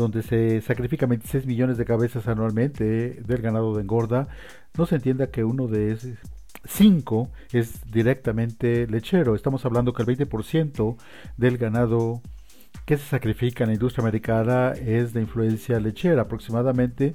donde se sacrifican 26 millones de cabezas anualmente del ganado de engorda, no se entienda que uno de esos 5 es directamente lechero. Estamos hablando que el 20% del ganado que se sacrifica en la industria americana es de influencia lechera aproximadamente.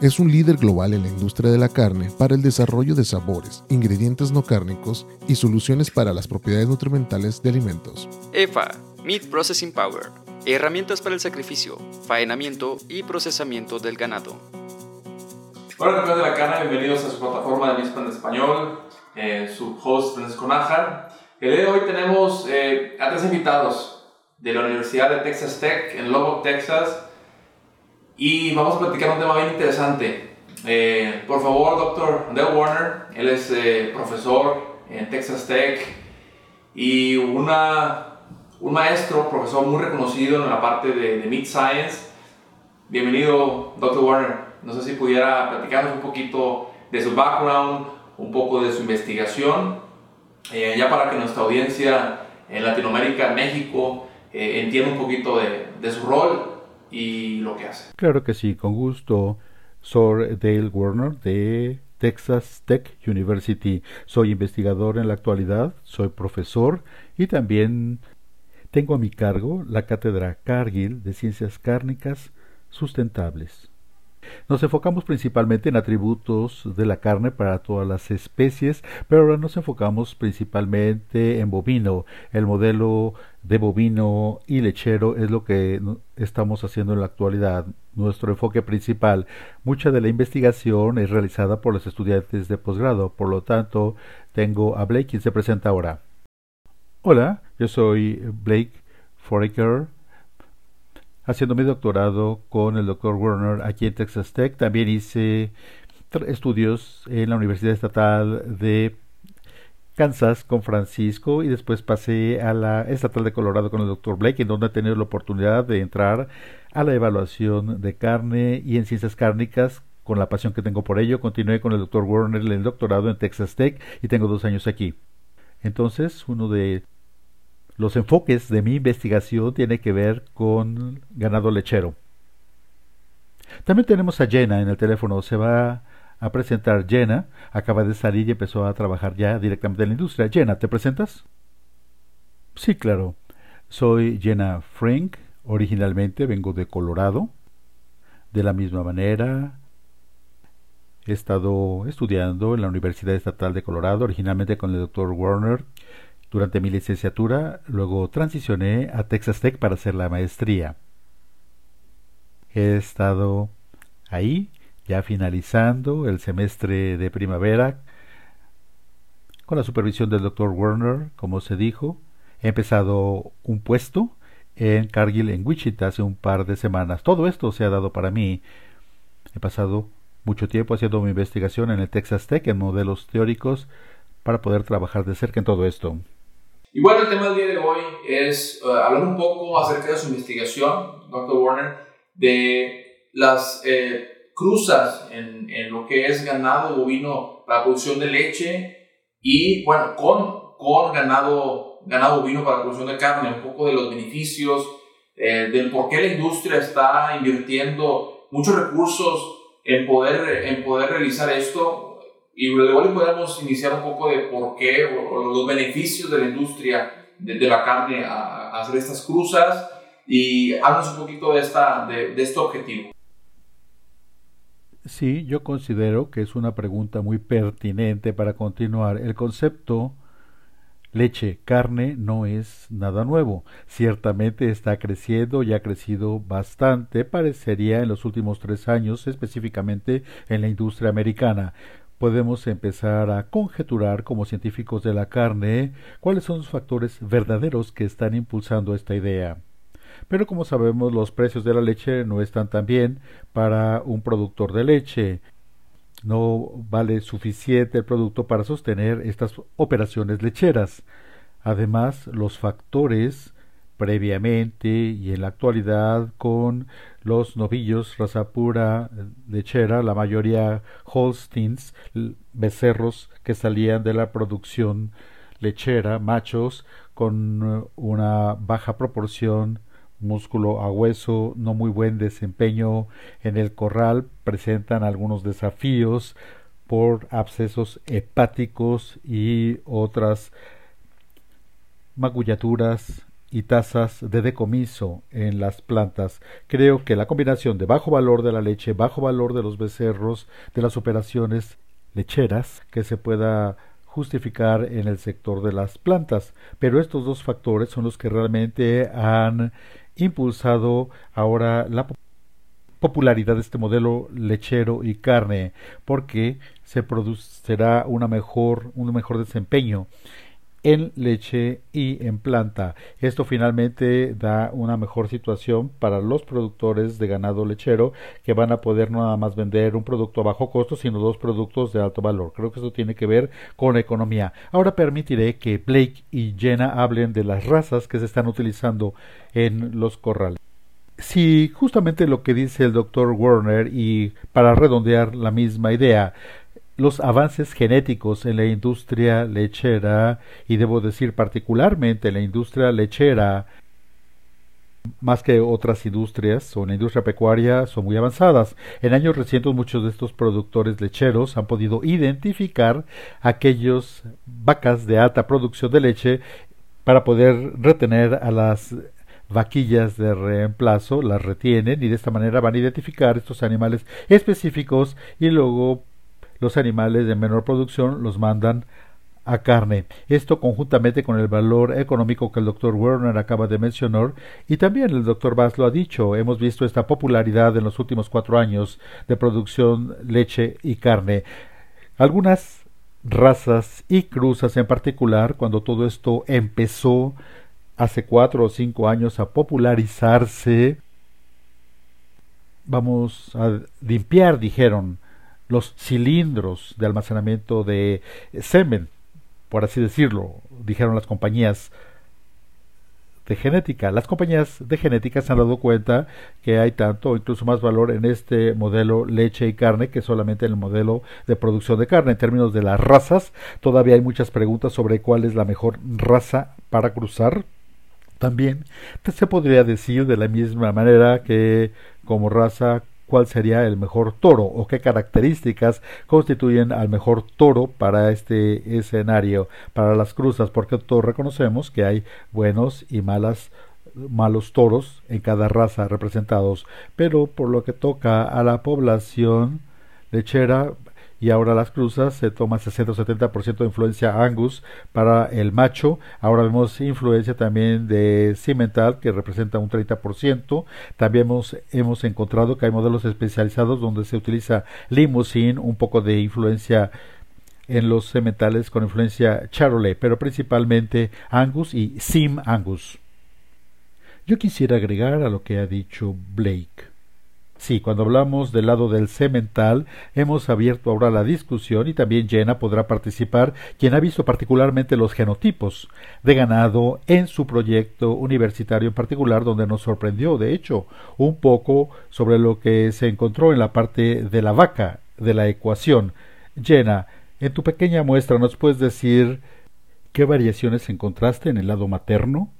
es un líder global en la industria de la carne para el desarrollo de sabores, ingredientes no cárnicos y soluciones para las propiedades nutrimentales de alimentos. EFA, Meat Processing Power, herramientas para el sacrificio, faenamiento y procesamiento del ganado. Hola, campeones de la carne, bienvenidos a su plataforma de Mispan en Español eh, su host Francisco Nájar. El día de hoy tenemos eh, a tres invitados de la Universidad de Texas Tech en Lubbock, Texas. Y vamos a platicar un tema bien interesante. Eh, por favor, doctor Dale Warner, él es eh, profesor en Texas Tech y una, un maestro, profesor muy reconocido en la parte de, de Meat Science. Bienvenido, doctor Warner. No sé si pudiera platicarnos un poquito de su background, un poco de su investigación, eh, ya para que nuestra audiencia en Latinoamérica, México, eh, entienda un poquito de, de, su rol y lo que hace. Claro que sí, con gusto. Soy Dale Warner de Texas Tech University. Soy investigador en la actualidad, soy profesor y también tengo a mi cargo la cátedra Cargill de Ciencias Cárnicas Sustentables. Nos enfocamos principalmente en atributos de la carne para todas las especies, pero ahora nos enfocamos principalmente en bovino. El modelo de bovino y lechero es lo que estamos haciendo en la actualidad. Nuestro enfoque principal, mucha de la investigación es realizada por los estudiantes de posgrado, por lo tanto, tengo a Blake quien se presenta ahora. Hola, yo soy Blake Foraker haciendo mi doctorado con el doctor Werner aquí en Texas Tech. También hice estudios en la Universidad Estatal de Kansas con Francisco y después pasé a la Estatal de Colorado con el doctor Blake, en donde he tenido la oportunidad de entrar a la evaluación de carne y en ciencias cárnicas con la pasión que tengo por ello. Continué con el doctor Werner en el doctorado en Texas Tech y tengo dos años aquí. Entonces, uno de los enfoques de mi investigación tiene que ver con ganado lechero. También tenemos a Jenna en el teléfono. Se va a presentar Jenna. Acaba de salir y empezó a trabajar ya directamente en la industria. Jenna, ¿te presentas? Sí, claro. Soy Jenna Frank. Originalmente vengo de Colorado. De la misma manera, he estado estudiando en la Universidad Estatal de Colorado, originalmente con el Dr. Warner durante mi licenciatura, luego transicioné a Texas Tech para hacer la maestría. He estado ahí, ya finalizando el semestre de primavera, con la supervisión del Dr. Werner, como se dijo. He empezado un puesto en Cargill, en Wichita, hace un par de semanas. Todo esto se ha dado para mí. He pasado mucho tiempo haciendo mi investigación en el Texas Tech en modelos teóricos para poder trabajar de cerca en todo esto. Y bueno, el tema del día de hoy es uh, hablar un poco acerca de su investigación, Dr. Warner, de las eh, cruzas en, en, lo que es ganado bovino para producción de leche y, bueno, con, con ganado, ganado bovino para producción de carne, un poco de los beneficios, eh, del por qué la industria está invirtiendo muchos recursos en poder, en poder realizar esto, y luego podemos iniciar un poco de por qué los beneficios de la industria de, la carne a, a, hacer estas cruzas y háblanos un poquito de, esta, de, de este objetivo. Sí, yo considero que es una pregunta muy pertinente para continuar. El concepto leche, carne no es nada nuevo. Ciertamente está creciendo y ha crecido bastante, parecería en los últimos tres años, específicamente en la industria americana podemos empezar a conjeturar como científicos de la carne cuáles son los factores verdaderos que están impulsando esta idea. Pero como sabemos los precios de la leche no están tan bien para un productor de leche. no vale suficiente el producto para sostener estas operaciones lecheras. Además, los factores previamente y en la actualidad con los novillos raza pura lechera, la mayoría Holsteins, becerros que salían de la producción lechera, machos con una baja proporción músculo a hueso, no muy buen desempeño en el corral, presentan algunos desafíos por abscesos hepáticos y otras magullaturas y tasas de decomiso en las plantas. Creo que la combinación de bajo valor de la leche, bajo valor de los becerros, de las operaciones lecheras, que se pueda justificar en el sector de las plantas. Pero estos dos factores son los que realmente han impulsado ahora la popularidad de este modelo lechero y carne, porque se producirá una mejor, un mejor desempeño en leche y en planta. Esto finalmente da una mejor situación para los productores de ganado lechero que van a poder no nada más vender un producto a bajo costo, sino dos productos de alto valor. Creo que esto tiene que ver con la economía. Ahora permitiré que Blake y Jenna hablen de las razas que se están utilizando en los corrales. Si justamente lo que dice el doctor Werner y para redondear la misma idea, los avances genéticos en la industria lechera, y debo decir particularmente en la industria lechera, más que otras industrias o en la industria pecuaria son muy avanzadas. En años recientes muchos de estos productores lecheros han podido identificar aquellos vacas de alta producción de leche para poder retener a las vaquillas de reemplazo, las retienen y de esta manera van a identificar estos animales específicos y luego los animales de menor producción los mandan a carne. Esto conjuntamente con el valor económico que el doctor Werner acaba de mencionar y también el doctor Bass lo ha dicho. Hemos visto esta popularidad en los últimos cuatro años de producción leche y carne. Algunas razas y cruzas en particular, cuando todo esto empezó hace cuatro o cinco años a popularizarse, vamos a limpiar, dijeron, los cilindros de almacenamiento de semen, por así decirlo, dijeron las compañías de genética. Las compañías de genética se han dado cuenta que hay tanto o incluso más valor en este modelo leche y carne que solamente en el modelo de producción de carne. En términos de las razas, todavía hay muchas preguntas sobre cuál es la mejor raza para cruzar. También se podría decir de la misma manera que como raza cuál sería el mejor toro o qué características constituyen al mejor toro para este escenario, para las cruzas, porque todos reconocemos que hay buenos y malas malos toros en cada raza representados, pero por lo que toca a la población lechera, y ahora las cruzas se toma 60-70% de influencia Angus para el macho. Ahora vemos influencia también de Cimental que representa un 30%. También hemos, hemos encontrado que hay modelos especializados donde se utiliza Limousin, un poco de influencia en los cementales con influencia Charolais, pero principalmente Angus y Sim Angus. Yo quisiera agregar a lo que ha dicho Blake. Sí, cuando hablamos del lado del cemental, hemos abierto ahora la discusión y también Jenna podrá participar, quien ha visto particularmente los genotipos de ganado en su proyecto universitario en particular, donde nos sorprendió, de hecho, un poco sobre lo que se encontró en la parte de la vaca de la ecuación. Jenna, en tu pequeña muestra, ¿nos puedes decir qué variaciones encontraste en el lado materno?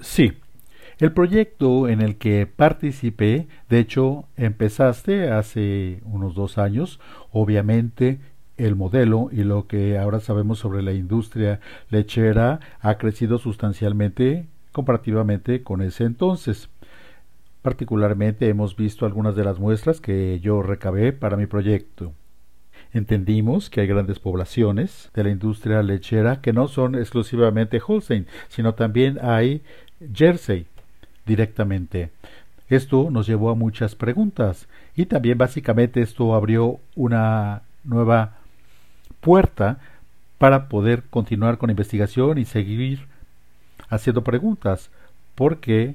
Sí, el proyecto en el que participé, de hecho, empezaste hace unos dos años, obviamente el modelo y lo que ahora sabemos sobre la industria lechera ha crecido sustancialmente comparativamente con ese entonces. Particularmente hemos visto algunas de las muestras que yo recabé para mi proyecto. Entendimos que hay grandes poblaciones de la industria lechera que no son exclusivamente Holstein, sino también hay Jersey, directamente. Esto nos llevó a muchas preguntas y también básicamente esto abrió una nueva puerta para poder continuar con la investigación y seguir haciendo preguntas, porque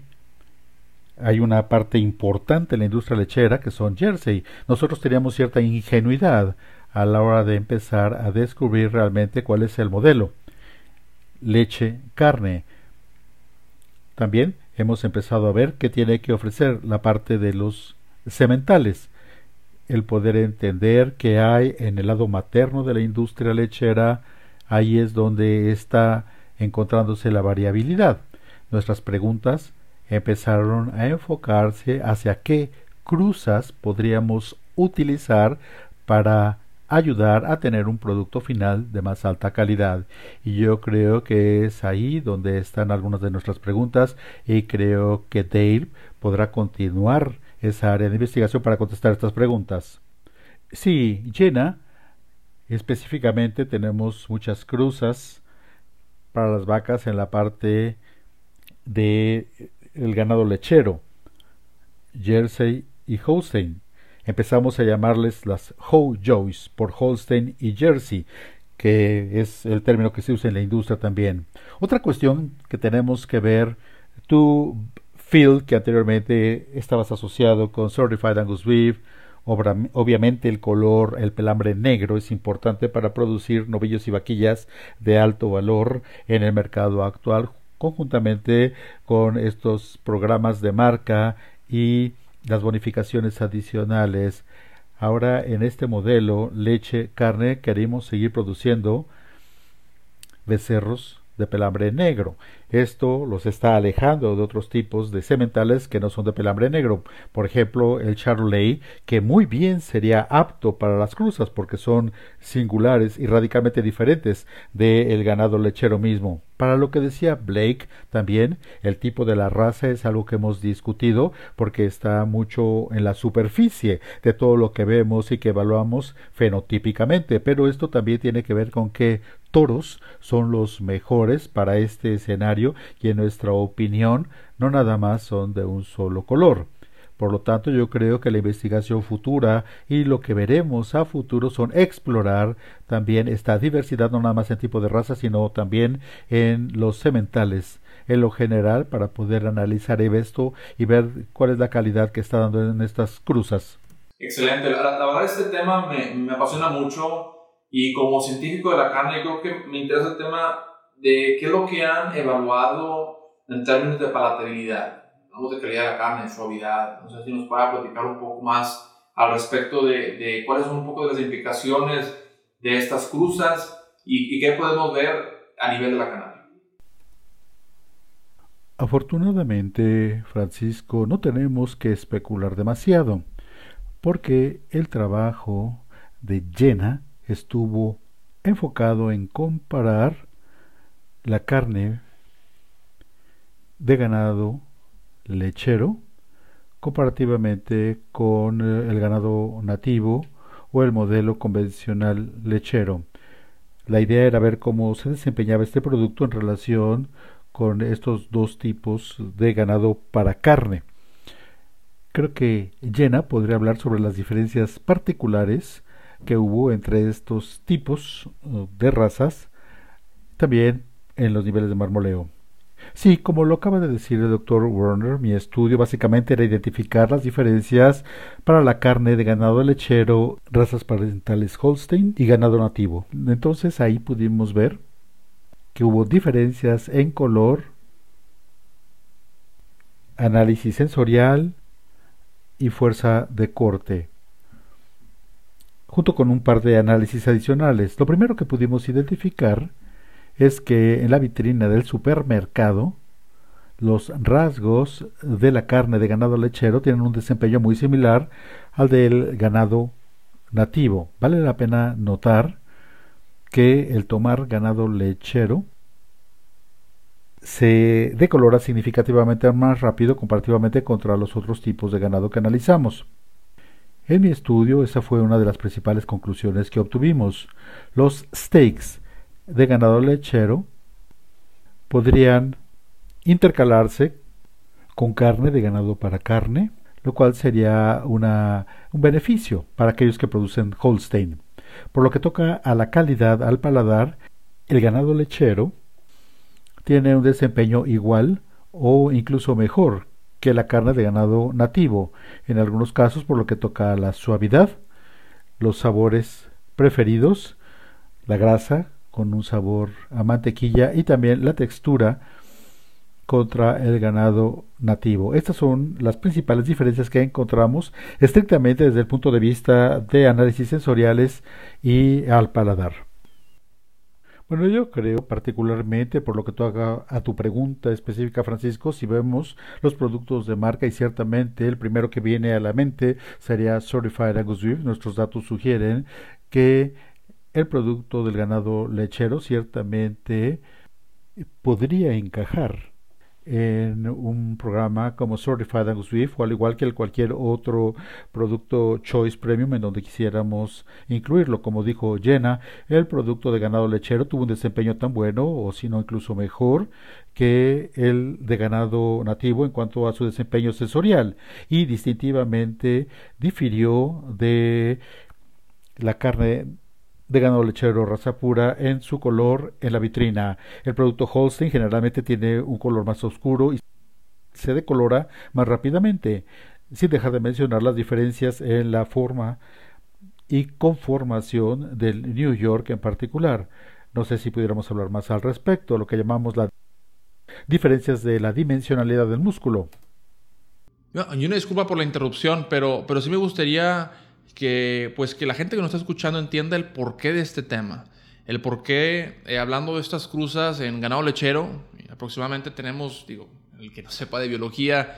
hay una parte importante en la industria lechera que son Jersey. Nosotros teníamos cierta ingenuidad a la hora de empezar a descubrir realmente cuál es el modelo. Leche, carne. También hemos empezado a ver qué tiene que ofrecer la parte de los sementales. El poder entender que hay en el lado materno de la industria lechera, ahí es donde está encontrándose la variabilidad. Nuestras preguntas empezaron a enfocarse hacia qué cruzas podríamos utilizar para ayudar a tener un producto final de más alta calidad. Y yo creo que es ahí donde están algunas de nuestras preguntas y creo que Dale podrá continuar esa área de investigación para contestar estas preguntas. Sí, Jenna, específicamente tenemos muchas cruzas para las vacas en la parte de el ganado lechero, Jersey y Holstein. Empezamos a llamarles las Joys por Holstein y Jersey, que es el término que se usa en la industria también. Otra cuestión que tenemos que ver, tú, Phil, que anteriormente estabas asociado con Certified Angus Beef, obviamente el color, el pelambre negro es importante para producir novillos y vaquillas de alto valor en el mercado actual conjuntamente con estos programas de marca y las bonificaciones adicionales. Ahora en este modelo leche, carne, queremos seguir produciendo becerros de pelambre negro. Esto los está alejando de otros tipos de sementales que no son de pelambre negro. Por ejemplo, el Charolais, que muy bien sería apto para las cruzas porque son singulares y radicalmente diferentes del ganado lechero mismo. Para lo que decía Blake, también el tipo de la raza es algo que hemos discutido porque está mucho en la superficie de todo lo que vemos y que evaluamos fenotípicamente, pero esto también tiene que ver con que toros son los mejores para este escenario y en nuestra opinión no nada más son de un solo color. Por lo tanto, yo creo que la investigación futura y lo que veremos a futuro son explorar también esta diversidad, no nada más en tipo de raza, sino también en los sementales en lo general para poder analizar esto y ver cuál es la calidad que está dando en estas cruzas. Excelente. La, verdad, este tema me, apasiona mucho y como científico de la carne, creo que me interesa el tema de qué es lo que han evaluado en términos de palatabilidad, vamos de calidad de la carne, suavidad. No sé si nos pueda platicar un poco más al respecto de, de cuáles son un poco de las implicaciones de estas cruzas y, y qué podemos ver a nivel de la cannabis. Afortunadamente, Francisco, no tenemos que especular demasiado, porque el trabajo de Jenna estuvo enfocado en comparar la carne de ganado lechero comparativamente con eh, el ganado nativo o el modelo convencional lechero. La idea era ver cómo se desempeñaba este producto en relación con estos dos tipos de ganado para carne. Creo que Jenna podría hablar sobre las diferencias particulares que hubo entre estos tipos uh, de razas, también en los niveles de marmoleo. Sí, como lo acaba de decir el doctor Werner, mi estudio básicamente era identificar las diferencias para la carne de ganado lechero, razas parentales Holstein y ganado nativo. Entonces ahí pudimos ver que hubo diferencias en color, análisis sensorial y fuerza de corte junto con un par de análisis adicionales. Lo primero que pudimos identificar es que en la vitrina del supermercado los rasgos de la carne de ganado lechero tienen un desempeño muy similar al del ganado nativo. Vale la pena notar que el tomar ganado lechero se decolora significativamente más rápido comparativamente contra los otros tipos de ganado que analizamos. En mi estudio, esa fue una de las principales conclusiones que obtuvimos. Los steaks de ganado lechero podrían intercalarse con carne de ganado para carne, lo cual sería una, un beneficio para aquellos que producen Holstein. Por lo que toca a la calidad al paladar, el ganado lechero tiene un desempeño igual o incluso mejor que la carne de ganado nativo, en algunos casos por lo que toca la suavidad, los sabores preferidos, la grasa con un sabor a mantequilla y también la textura contra el ganado nativo. Estas son las principales diferencias que encontramos estrictamente desde el punto de vista de análisis sensoriales y al paladar. Bueno, yo creo particularmente por lo que tú haga a tu pregunta específica, Francisco, si vemos los productos de marca y ciertamente el primero que viene a la mente sería Certified Angus Beef, nuestros datos sugieren que el producto del ganado lechero ciertamente podría encajar en un programa como Certified Angus Beef o al igual que cualquier otro producto Choice Premium en donde quisiéramos incluirlo. Como dijo Jenna, el producto de ganado lechero tuvo un desempeño tan bueno o si no incluso mejor que el de ganado nativo en cuanto a su desempeño sensorial y distintivamente difirió de la carne de ganado lechero raza pura en su color en la vitrina. El producto Holstein generalmente tiene un color más oscuro y se decolora más rápidamente, sin dejar de mencionar las diferencias en la forma y conformación del New York en particular. No sé si pudiéramos hablar más al respecto, lo que llamamos las diferencias de la dimensionalidad del músculo. Y una disculpa por la interrupción, pero, pero sí me gustaría que, pues, que la gente que nos está escuchando entienda el porqué de este tema. El porqué, eh, hablando de estas cruzas en ganado lechero, aproximadamente tenemos, digo, el que no sepa de biología,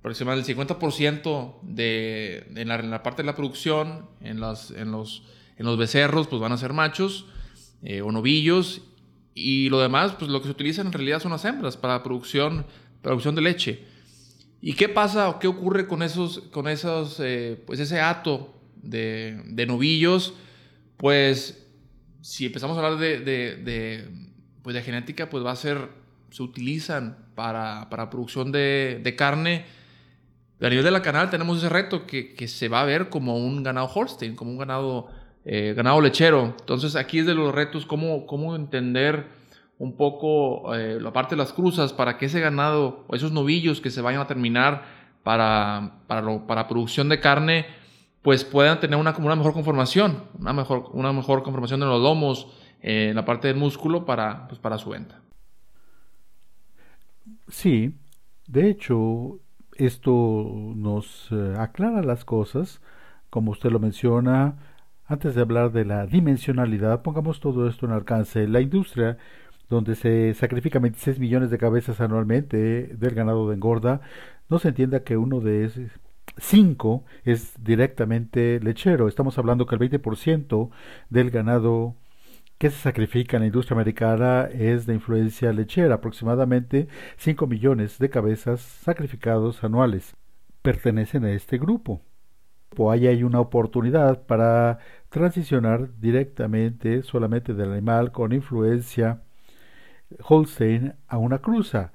aproximadamente el 50% de, en, la, parte de la producción, en, las, en, los, en los becerros, pues van a ser machos eh, o novillos, y lo demás, pues lo que se utiliza en realidad son las hembras para producción, producción de leche. ¿Y qué pasa o qué ocurre con esos, con esos, eh, pues ese hato de, novillos, pues si empezamos a hablar de, de, pues de genética, pues va a ser, se utilizan para, para producción de, carne. A nivel de la canal tenemos ese reto que, que, se va a ver como un ganado Holstein, como un ganado, eh, ganado lechero. Entonces aquí es de los retos cómo, cómo entender un poco eh, la parte de las cruzas para que ese ganado o esos novillos que se vayan a terminar para, para, para producción de carne pues puedan tener una, una mejor conformación, una mejor, una mejor conformación de los lomos, eh, la parte del músculo para, pues, para su venta. Sí, de hecho, esto nos eh, aclara las cosas, como usted lo menciona, antes de hablar de la dimensionalidad, pongamos todo esto en alcance. La industria donde se sacrifican 26 millones de cabezas anualmente del ganado de engorda, no se entienda que uno de esos 5 es directamente lechero. Estamos hablando que el 20% del ganado que se sacrifica en la industria americana es de influencia lechera, aproximadamente 5 millones de cabezas sacrificados anuales pertenecen a este grupo. Ahí hay una oportunidad para transicionar directamente solamente del animal con influencia Holstein a una cruza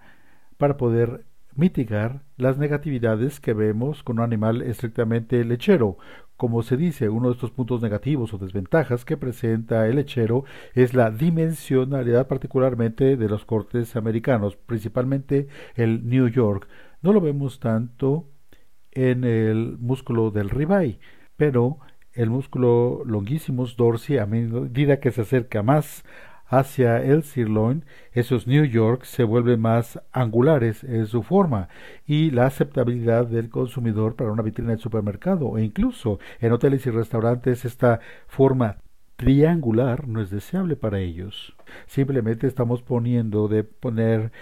para poder mitigar las negatividades que vemos con un animal estrictamente lechero. Como se dice, uno de estos puntos negativos o desventajas que presenta el lechero es la dimensionalidad particularmente de los cortes americanos, principalmente el New York. No lo vemos tanto en el músculo del ribeye, pero el músculo longissimus dorsi a medida que se acerca más hacia el sirloin, esos New York se vuelven más angulares en su forma y la aceptabilidad del consumidor para una vitrina de supermercado e incluso en hoteles y restaurantes esta forma triangular no es deseable para ellos. Simplemente estamos poniendo de poner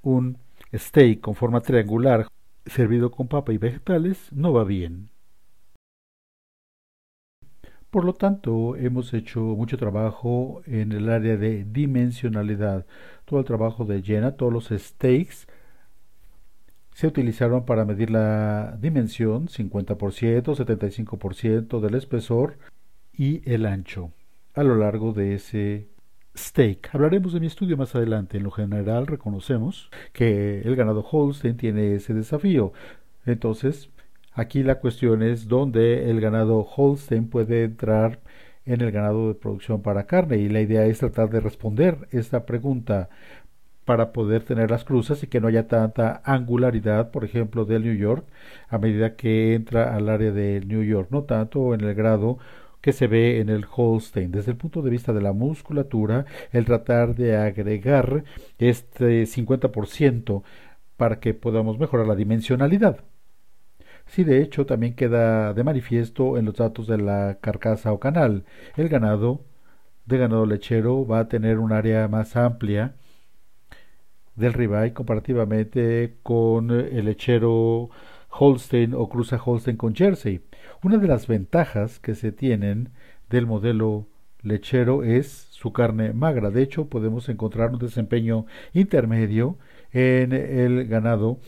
un steak con forma triangular servido con papa y vegetales no va bien. Por lo tanto, hemos hecho mucho trabajo en el área de dimensionalidad. Todo el trabajo de Jenna, todos los stakes se utilizaron para medir la dimensión, 50%, 75% del espesor y el ancho a lo largo de ese steak. Hablaremos de mi estudio más adelante. En lo general, reconocemos que el ganado Holstein tiene ese desafío. Entonces, Aquí la cuestión es dónde el ganado Holstein puede entrar en el ganado de producción para carne y la idea es tratar de responder esta pregunta para poder tener las cruzas y que no haya tanta angularidad, por ejemplo, del New York, a medida que entra al área de New York, no tanto en el grado que se ve en el Holstein. Desde el punto de vista de la musculatura, el tratar de agregar este 50% para que podamos mejorar la dimensionalidad. Sí, de hecho, también queda de manifiesto en los datos de la carcasa o canal. El ganado de ganado lechero va a tener un área más amplia del ribeye comparativamente con el lechero Holstein o cruza Holstein con Jersey. Una de las ventajas que se tienen del modelo lechero es su carne magra. De hecho, podemos encontrar un desempeño intermedio en el ganado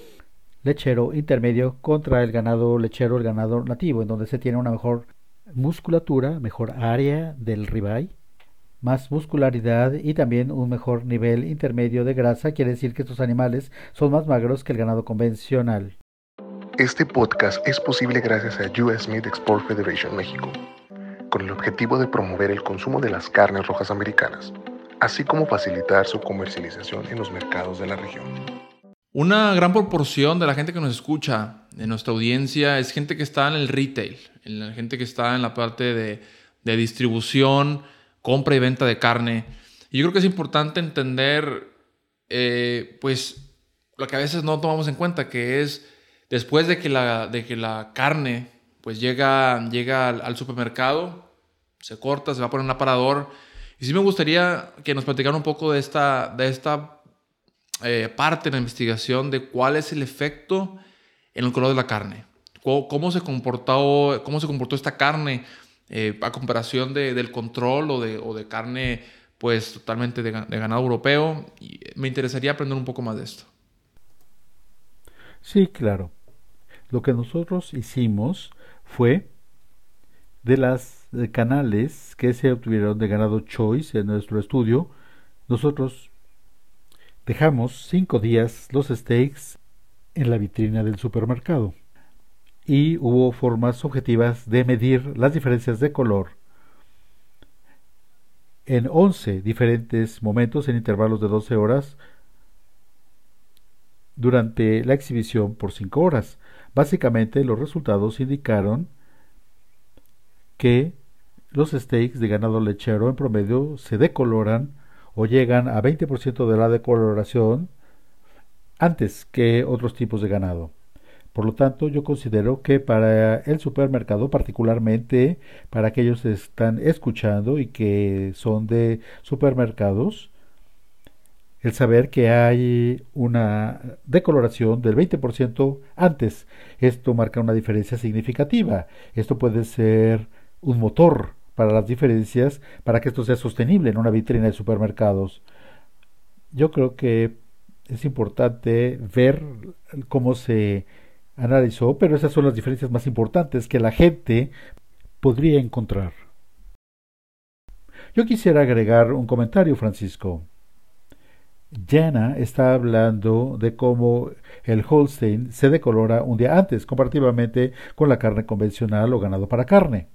lechero intermedio contra el ganado lechero, el ganado nativo, en donde se tiene una mejor musculatura, mejor área del ribeye más muscularidad y también un mejor nivel intermedio de grasa, quiere decir que estos animales son más magros que el ganado convencional. Este podcast es posible gracias a US Meat Export Federation México, con el objetivo de promover el consumo de las carnes rojas americanas, así como facilitar su comercialización en los mercados de la región. Una gran proporción de la gente que nos escucha, de nuestra audiencia, es gente que está en el retail, en la gente que está en la parte de, distribución, compra y venta de carne. Y yo creo que es importante entender, eh, pues, lo que a veces no tomamos en cuenta, que es después de que la, de que la carne, pues, llega, llega al, supermercado, se corta, se va a poner en un aparador. Y sí me gustaría que nos platicaran un poco de esta, de esta eh, parte de la investigación de cuál es el efecto en el color de la carne. Cómo, se comportó, cómo se comportó esta carne eh, a comparación de, del control o de, o de, carne pues totalmente de, ganado europeo. Me interesaría aprender un poco más de esto. Sí, claro. Lo que nosotros hicimos fue de las canales que se obtuvieron de ganado choice en nuestro estudio, nosotros dejamos cinco días los steaks en la vitrina del supermercado y hubo formas objetivas de medir las diferencias de color en 11 diferentes momentos en intervalos de 12 horas durante la exhibición por 5 horas. Básicamente los resultados indicaron que los steaks de ganado lechero en promedio se decoloran o llegan a 20% de la decoloración antes que otros tipos de ganado. Por lo tanto, yo considero que para el supermercado, particularmente para aquellos que están escuchando y que son de supermercados, el saber que hay una decoloración del 20% antes, esto marca una diferencia significativa. Esto puede ser un motor para las diferencias, para que esto sea sostenible en una vitrina de supermercados. Yo creo que es importante ver cómo se analizó, pero esas son las diferencias más importantes que la gente podría encontrar. Yo quisiera agregar un comentario, Francisco. Jana está hablando de cómo el Holstein se decolora un día antes, comparativamente con la carne convencional o ganado para carne.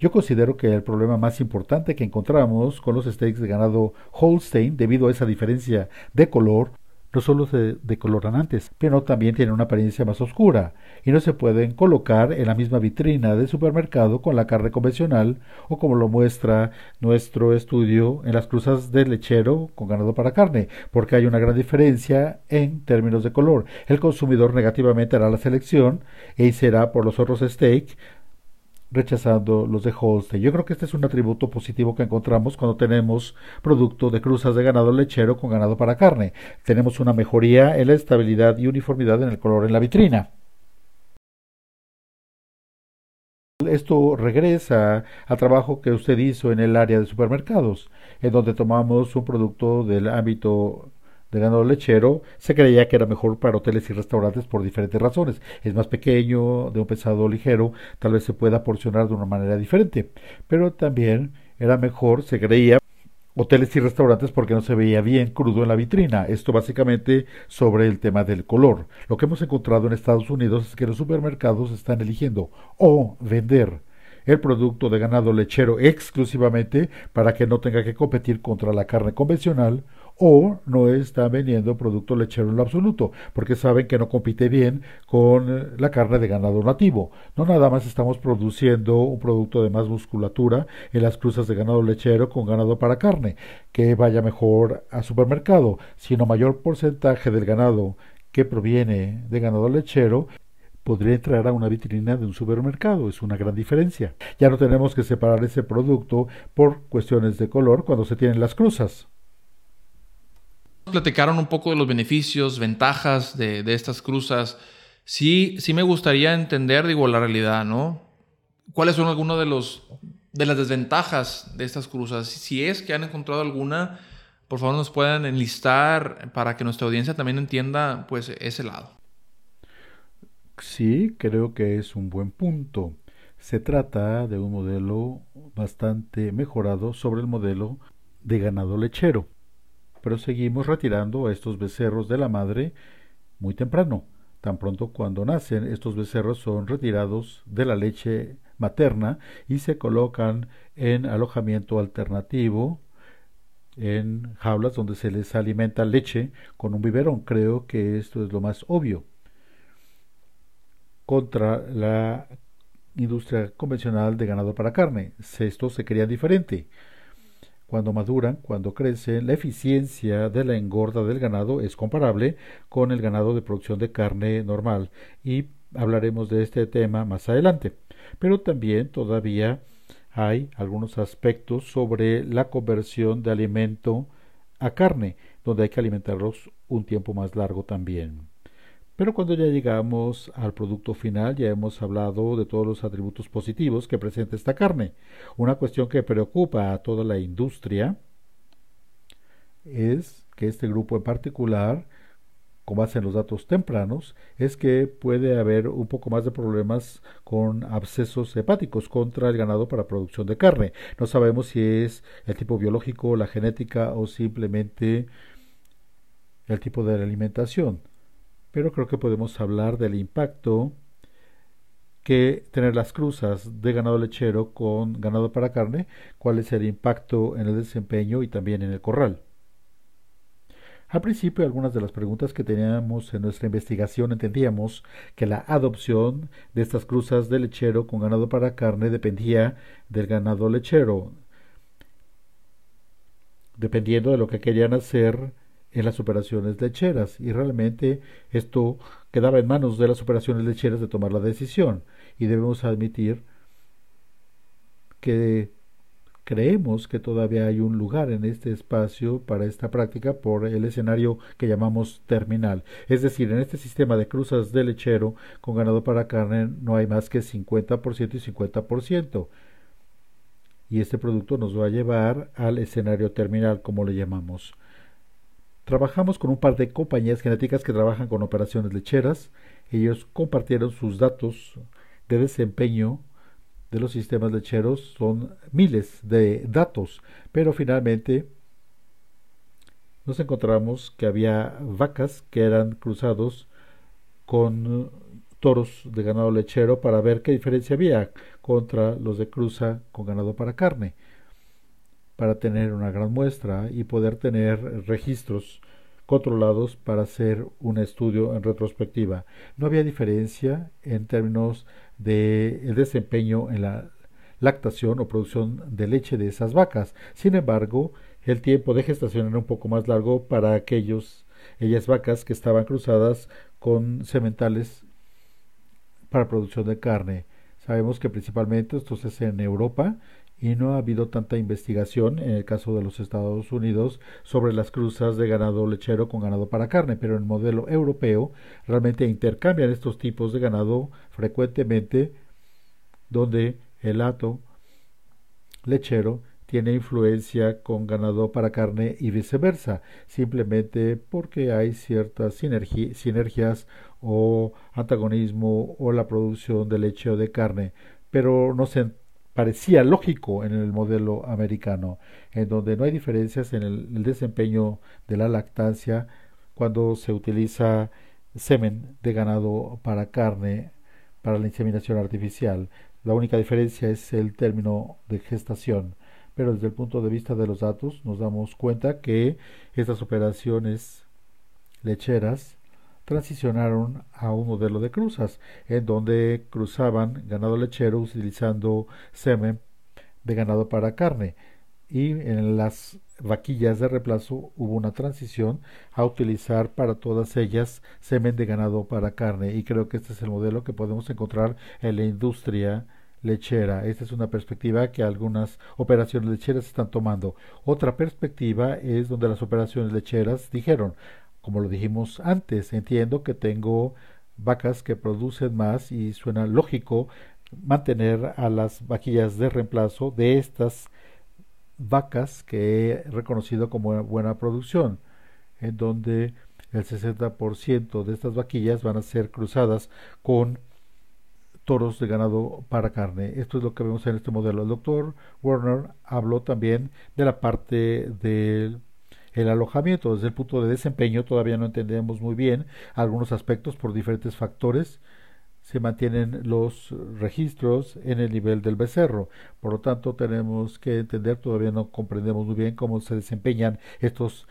Yo considero que el problema más importante que encontramos con los steaks de ganado Holstein, debido a esa diferencia de color, no solo se decoloran antes, pero también tienen una apariencia más oscura y no se pueden colocar en la misma vitrina del supermercado con la carne convencional o como lo muestra nuestro estudio en las cruzas de lechero con ganado para carne, porque hay una gran diferencia en términos de color. El consumidor negativamente hará la selección e será por los otros steak rechazando los de Holstein. Yo creo que este es un atributo positivo que encontramos cuando tenemos producto de cruzas de ganado lechero con ganado para carne. Tenemos una mejoría en la estabilidad y uniformidad en el color en la vitrina. Esto regresa al trabajo que usted hizo en el área de supermercados, en donde tomamos un producto del ámbito de ganado lechero, se creía que era mejor para hoteles y restaurantes por diferentes razones. Es más pequeño, de un pesado ligero, tal vez se pueda porcionar de una manera diferente. Pero también era mejor, se creía, hoteles y restaurantes porque no se veía bien crudo en la vitrina. Esto básicamente sobre el tema del color. Lo que hemos encontrado en Estados Unidos es que los supermercados están eligiendo o vender el producto de ganado lechero exclusivamente para que no tenga que competir contra la carne convencional o no está vendiendo producto lechero en lo absoluto, porque saben que no compite bien con la carne de ganado nativo. No nada más estamos produciendo un producto de más musculatura en las cruzas de ganado lechero con ganado para carne, que vaya mejor a supermercado, sino mayor porcentaje del ganado que proviene de ganado lechero podría entrar a una vitrina de un supermercado. Es una gran diferencia. Ya no tenemos que separar ese producto por cuestiones de color cuando se tienen las cruzas. Platicaron un poco de los beneficios, ventajas de, estas cruzas. Sí, sí me gustaría entender, digo, la realidad, ¿no? ¿Cuáles son algunas de de las desventajas de estas cruzas? Si es que han encontrado alguna, por favor nos puedan enlistar para que nuestra audiencia también entienda, pues, ese lado. Sí, creo que es un buen punto. Se trata de un modelo bastante mejorado sobre el modelo de ganado lechero, pero seguimos retirando a estos becerros de la madre muy temprano. Tan pronto cuando nacen, estos becerros son retirados de la leche materna y se colocan en alojamiento alternativo en jaulas donde se les alimenta leche con un biberón. Creo que esto es lo más obvio contra la industria convencional de ganado para carne. Estos se crían diferente. Cuando maduran, cuando crecen, la eficiencia de la engorda del ganado es comparable con el ganado de producción de carne normal y hablaremos de este tema más adelante. Pero también todavía hay algunos aspectos sobre la conversión de alimento a carne, donde hay que alimentarlos un tiempo más largo también. Pero cuando ya llegamos al producto final, ya hemos hablado de todos los atributos positivos que presenta esta carne. Una cuestión que preocupa a toda la industria es que este grupo en particular, con base en los datos tempranos, es que puede haber un poco más de problemas con abscesos hepáticos contra el ganado para producción de carne. No sabemos si es el tipo biológico, la genética o simplemente el tipo de alimentación pero creo que podemos hablar del impacto que tener las cruzas de ganado lechero con ganado para carne, cuál es el impacto en el desempeño y también en el corral. Al principio, algunas de las preguntas que teníamos en nuestra investigación entendíamos que la adopción de estas cruzas de lechero con ganado para carne dependía del ganado lechero, dependiendo de lo que querían hacer en las operaciones lecheras y realmente esto quedaba en manos de las operaciones lecheras de tomar la decisión y debemos admitir que creemos que todavía hay un lugar en este espacio para esta práctica por el escenario que llamamos terminal. Es decir, en este sistema de cruzas de lechero con ganado para carne no hay más que 50% y 50%. Y este producto nos va a llevar al escenario terminal, como le llamamos. Trabajamos con un par de compañías genéticas que trabajan con operaciones lecheras. Ellos compartieron sus datos de desempeño de los sistemas lecheros. Son miles de datos, pero finalmente nos encontramos que había vacas que eran cruzados con toros de ganado lechero para ver qué diferencia había contra los de cruza con ganado para carne para tener una gran muestra y poder tener registros controlados para hacer un estudio en retrospectiva. No había diferencia en términos de desempeño en la lactación o producción de leche de esas vacas. Sin embargo, el tiempo de gestación era un poco más largo para aquellos ellas vacas que estaban cruzadas con sementales para producción de carne. Sabemos que principalmente esto hace en Europa y no ha habido tanta investigación en el caso de los Estados Unidos sobre las cruzas de ganado lechero con ganado para carne, pero en el modelo europeo realmente intercambian estos tipos de ganado frecuentemente donde el hato lechero tiene influencia con ganado para carne y viceversa, simplemente porque hay ciertas sinergias o antagonismo o la producción de leche o de carne, pero no se parecía lógico en el modelo americano, en donde no hay diferencias en el, desempeño de la lactancia cuando se utiliza semen de ganado para carne para la inseminación artificial. La única diferencia es el término de gestación, pero desde el punto de vista de los datos nos damos cuenta que estas operaciones lecheras transicionaron a un modelo de cruzas, en donde cruzaban ganado lechero utilizando semen de ganado para carne y en las vaquillas de reemplazo hubo una transición a utilizar para todas ellas semen de ganado para carne y creo que este es el modelo que podemos encontrar en la industria lechera. Esta es una perspectiva que algunas operaciones lecheras están tomando. Otra perspectiva es donde las operaciones lecheras dijeron, como lo dijimos antes, entiendo que tengo vacas que producen más y suena lógico mantener a las vaquillas de reemplazo de estas vacas que he reconocido como buena producción, en donde el 60% de estas vaquillas van a ser cruzadas con toros de ganado para carne. Esto es lo que vemos en este modelo. El doctor Werner habló también de la parte del el alojamiento. Desde el punto de desempeño todavía no entendemos muy bien algunos aspectos por diferentes factores se mantienen los registros en el nivel del becerro. Por lo tanto, tenemos que entender, todavía no comprendemos muy bien cómo se desempeñan estos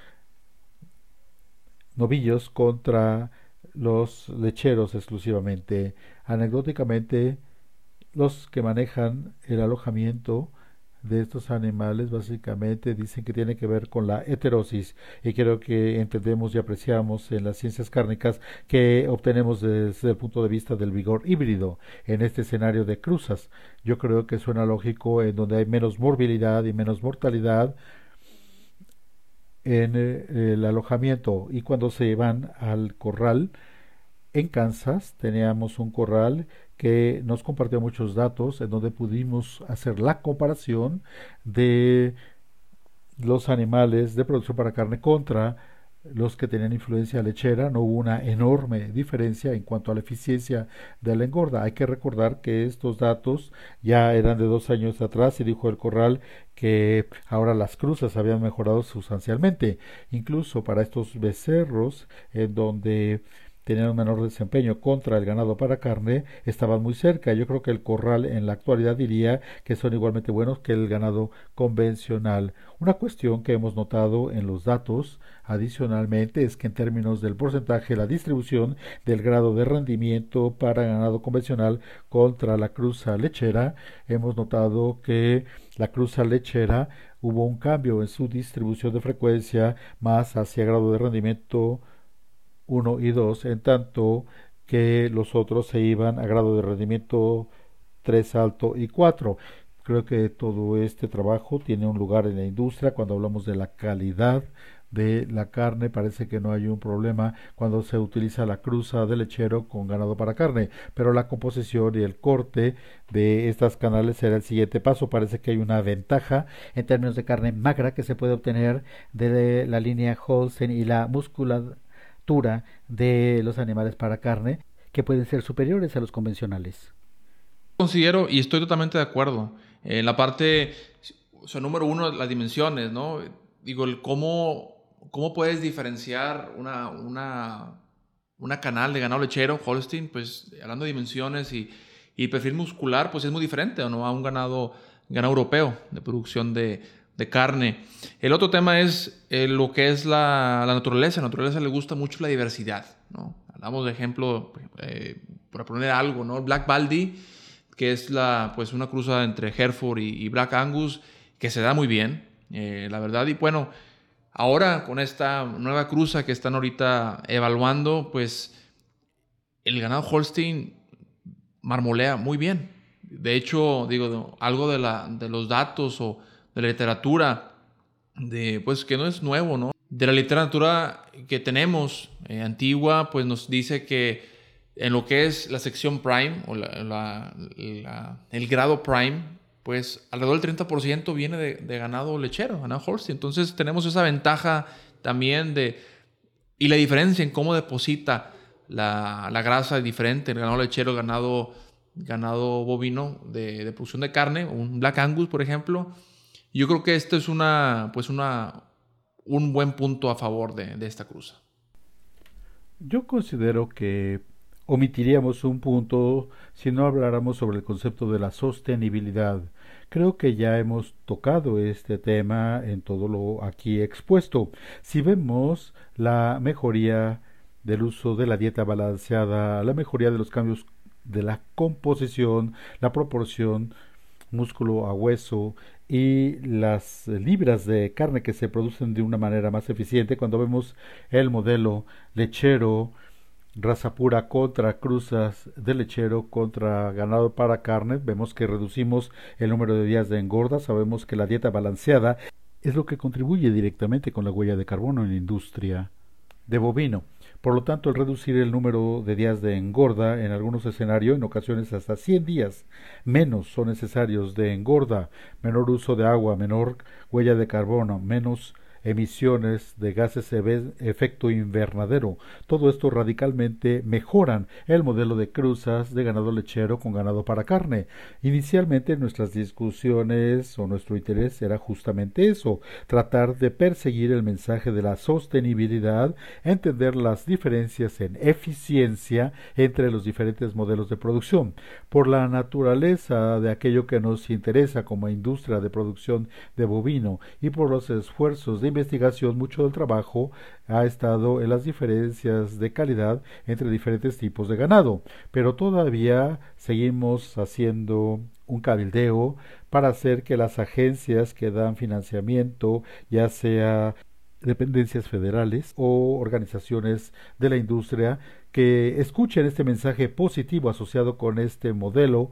novillos contra los lecheros exclusivamente. Anecdóticamente, los que manejan el alojamiento de estos animales básicamente dicen que tiene que ver con la heterosis y creo que entendemos y apreciamos en las ciencias cárnicas que obtenemos desde el punto de vista del vigor híbrido en este escenario de cruzas. Yo creo que suena lógico en donde hay menos morbilidad y menos mortalidad en eh, el alojamiento y cuando se van al corral en Kansas teníamos un corral que nos compartió muchos datos en donde pudimos hacer la comparación de los animales de producción para carne contra los que tenían influencia lechera, no hubo una enorme diferencia en cuanto a la eficiencia de la engorda. Hay que recordar que estos datos ya eran de dos años atrás y dijo el corral que ahora las cruzas habían mejorado sustancialmente. Incluso para estos becerros, en donde tenían un menor desempeño contra el ganado para carne, estaban muy cerca. Yo creo que el corral en la actualidad diría que son igualmente buenos que el ganado convencional. Una cuestión que hemos notado en los datos adicionalmente es que en términos del porcentaje, la distribución del grado de rendimiento para ganado convencional contra la cruza lechera, hemos notado que la cruza lechera hubo un cambio en su distribución de frecuencia más hacia grado de rendimiento 1 y 2, en tanto que los otros se iban a grado de rendimiento 3 alto y 4. Creo que todo este trabajo tiene un lugar en la industria cuando hablamos de la calidad de la carne parece que no hay un problema cuando se utiliza la cruza de lechero con ganado para carne, pero la composición y el corte de estas canales será el siguiente paso. Parece que hay una ventaja en términos de carne magra que se puede obtener de la línea Holstein y la muscular de los animales para carne que pueden ser superiores a los convencionales. Considero, y estoy totalmente de acuerdo, en la parte, o sea, número uno, las dimensiones, ¿no? Digo, el cómo, cómo puedes diferenciar una, una, canal de ganado lechero, Holstein, pues hablando de dimensiones y, y perfil muscular, pues es muy diferente, ¿no? A un ganado, ganado europeo de producción de, de carne. El otro tema es eh, lo que es la, naturaleza. A la naturaleza le gusta mucho la diversidad. ¿no? Hablamos ejemplo, eh, por poner algo, ¿no? Black Baldy, que es la, pues una cruza entre Hereford y, Black Angus, que se da muy bien, eh, la verdad. Y bueno, ahora con esta nueva cruza que están ahorita evaluando, pues el ganado Holstein marmolea muy bien. De hecho, digo, algo de, la, de los datos o de la literatura, de, pues que no es nuevo, ¿no? De la literatura que tenemos eh, antigua, pues nos dice que en lo que es la sección prime o la, el grado prime, pues alrededor del 30% viene de, ganado lechero, ganado horse. Entonces tenemos esa ventaja también de... Y la diferencia en cómo deposita la, grasa es diferente, el ganado lechero, ganado, ganado bovino de producción de carne, un Black Angus, por ejemplo, yo creo que esto es una, pues una, un buen punto a favor de, esta cruza. Yo considero que omitiríamos un punto si no habláramos sobre el concepto de la sostenibilidad. Creo que ya hemos tocado este tema en todo lo aquí expuesto. Si vemos la mejoría del uso de la dieta balanceada, la mejoría de los cambios de la composición, la proporción músculo a hueso y las libras de carne que se producen de una manera más eficiente. Cuando vemos el modelo lechero raza pura contra cruzas de lechero contra ganado para carne vemos que reducimos el número de días de engorda sabemos que la dieta balanceada es lo que contribuye directamente con la huella de carbono en la industria de bovino por lo tanto, el reducir el número de días de engorda en algunos escenarios, en ocasiones hasta 100 días menos son necesarios de engorda, menor uso de agua, menor huella de carbono, menos emisiones de gases de efecto invernadero. Todo esto radicalmente mejoran el modelo de cruzas de ganado lechero con ganado para carne. Inicialmente nuestras discusiones o nuestro interés era justamente eso, tratar de perseguir el mensaje de la sostenibilidad, entender las diferencias en eficiencia entre los diferentes modelos de producción. Por la naturaleza de aquello que nos interesa como industria de producción de bovino y por los esfuerzos de investigación, mucho del trabajo ha estado en las diferencias de calidad entre diferentes tipos de ganado, pero todavía seguimos haciendo un cabildeo para hacer que las agencias que dan financiamiento, ya sea dependencias federales o organizaciones de la industria que escuchen este mensaje positivo asociado con este modelo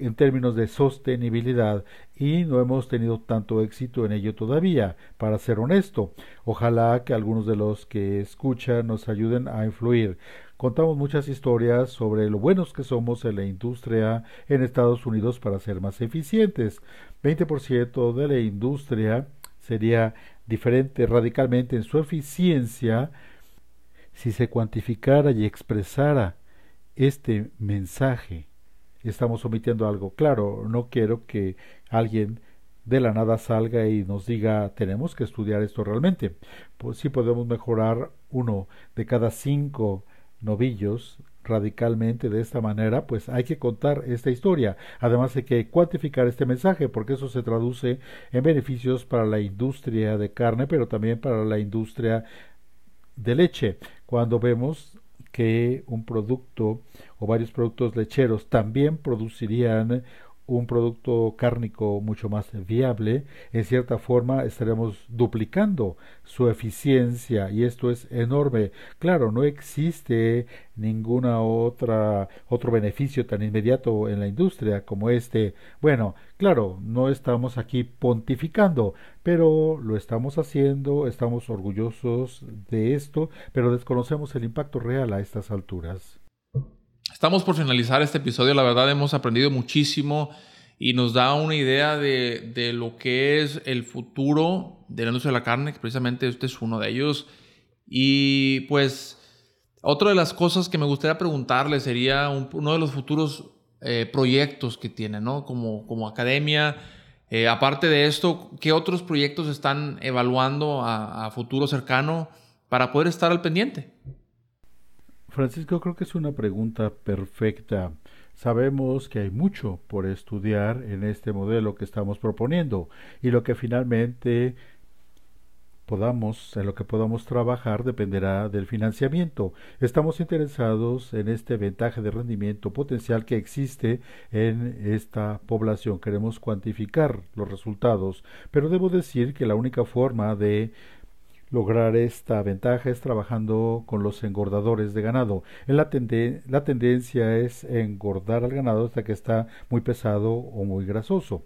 en términos de sostenibilidad y no hemos tenido tanto éxito en ello todavía, para ser honesto. Ojalá que algunos de los que escuchan nos ayuden a influir. Contamos muchas historias sobre lo buenos que somos en la industria en Estados Unidos para ser más eficientes. 20% de la industria sería diferente radicalmente en su eficiencia si se cuantificara y expresara este mensaje estamos omitiendo algo. Claro, no quiero que alguien de la nada salga y nos diga tenemos que estudiar esto realmente. Pues sí podemos mejorar uno de cada cinco novillos radicalmente de esta manera, pues hay que contar esta historia. Además hay que cuantificar este mensaje, porque eso se traduce en beneficios para la industria de carne, pero también para la industria de leche. Cuando vemos que un producto o varios productos lecheros también producirían un producto cárnico mucho más viable, en cierta forma estaremos duplicando su eficiencia y esto es enorme. Claro, no existe ninguna otra otro beneficio tan inmediato en la industria como este. Bueno, claro, no estamos aquí pontificando, pero lo estamos haciendo, estamos orgullosos de esto, pero desconocemos el impacto real a estas alturas. Estamos por finalizar este episodio, la verdad hemos aprendido muchísimo y nos da una idea de, lo que es el futuro de la de la carne, que precisamente este es uno de ellos. Y pues otra de las cosas que me gustaría preguntarle sería uno de los futuros eh, proyectos que tiene, ¿no? Como, como academia. Eh, aparte de esto, ¿qué otros proyectos están evaluando a futuro cercano para poder estar al pendiente? Francisco, creo que es una pregunta perfecta. Sabemos que hay mucho por estudiar en este modelo que estamos proponiendo y lo que finalmente podamos, en lo que podamos trabajar dependerá del financiamiento. Estamos interesados en este ventaja de rendimiento potencial que existe en esta población. Queremos cuantificar los resultados, pero debo decir que la única forma de lograr esta ventaja es trabajando con los engordadores de ganado. La, la tendencia es engordar al ganado hasta que está muy pesado o muy grasoso.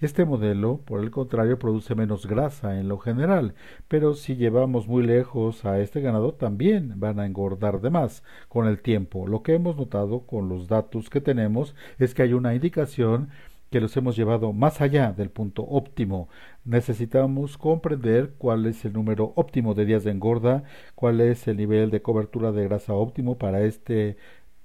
Este modelo, por el contrario, produce menos grasa en lo general, pero si llevamos muy lejos a este ganado también van a engordar de más con el tiempo. Lo que hemos notado con los datos que tenemos es que hay una indicación que los hemos llevado más allá del punto óptimo. Necesitamos comprender cuál es el número óptimo de días de engorda, cuál es el nivel de cobertura de grasa óptimo para este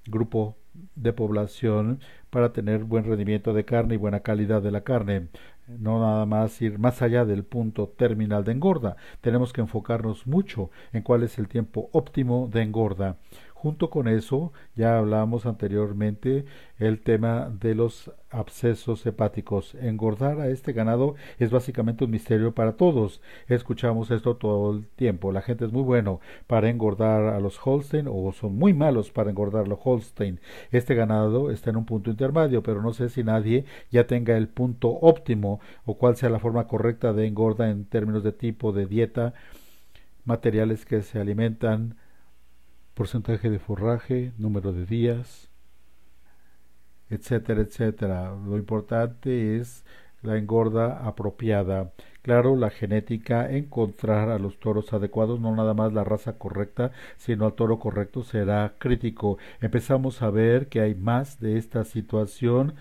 grupo de población para tener buen rendimiento de carne y buena calidad de la carne. No nada más ir más allá del punto terminal de engorda. Tenemos que enfocarnos mucho en cuál es el tiempo óptimo de engorda. Junto con eso, ya hablamos anteriormente el tema de los abscesos hepáticos. Engordar a este ganado es básicamente un misterio para todos. Escuchamos esto todo el tiempo. La gente es muy bueno para engordar a los Holstein o son muy malos para engordar a los Holstein. Este ganado está en un punto intermedio, pero no sé si nadie ya tenga el punto óptimo o cuál sea la forma correcta de engorda en términos de tipo de dieta, materiales que se alimentan porcentaje de forraje, número de días, etcétera, etcétera. Lo importante es la engorda apropiada. Claro, la genética, encontrar a los toros adecuados, no nada más la raza correcta, sino al toro correcto será crítico. Empezamos a ver que hay más de esta situación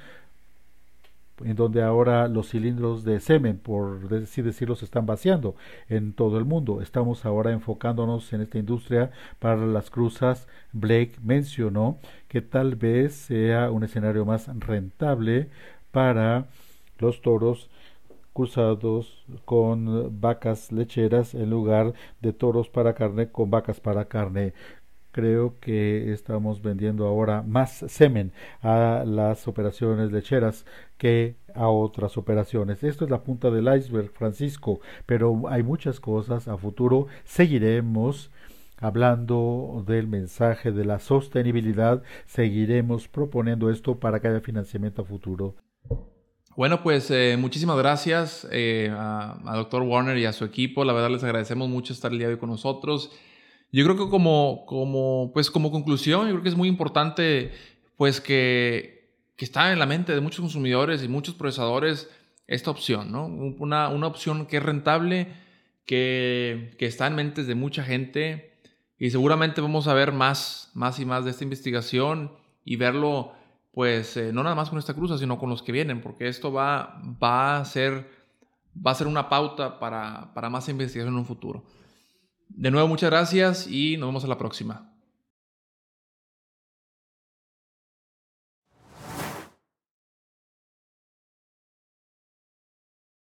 en donde ahora los cilindros de semen, por así decirlo, se están vaciando en todo el mundo. Estamos ahora enfocándonos en esta industria para las cruzas. Blake mencionó que tal vez sea un escenario más rentable para los toros cruzados con vacas lecheras en lugar de toros para carne con vacas para carne creo que estamos vendiendo ahora más semen a las operaciones lecheras que a otras operaciones. Esto es la punta del iceberg, Francisco, pero hay muchas cosas a futuro. Seguiremos hablando del mensaje de la sostenibilidad, seguiremos proponiendo esto para que haya financiamiento a futuro. Bueno, pues eh, muchísimas gracias eh, a, a Dr. Warner y a su equipo. La verdad les agradecemos mucho estar el día de hoy con nosotros. Yo creo que como, como, pues como conclusión, yo creo que es muy importante pues que, que está en la mente de muchos consumidores y muchos procesadores esta opción, ¿no? Una, una opción que es rentable, que, que, está en mentes de mucha gente y seguramente vamos a ver más, más y más de esta investigación y verlo, pues, eh, no nada más con esta cruza, sino con los que vienen, porque esto va, va, a, ser, va a ser una pauta para, para más investigación en un futuro. De nuevo, muchas gracias y nos vemos a la próxima.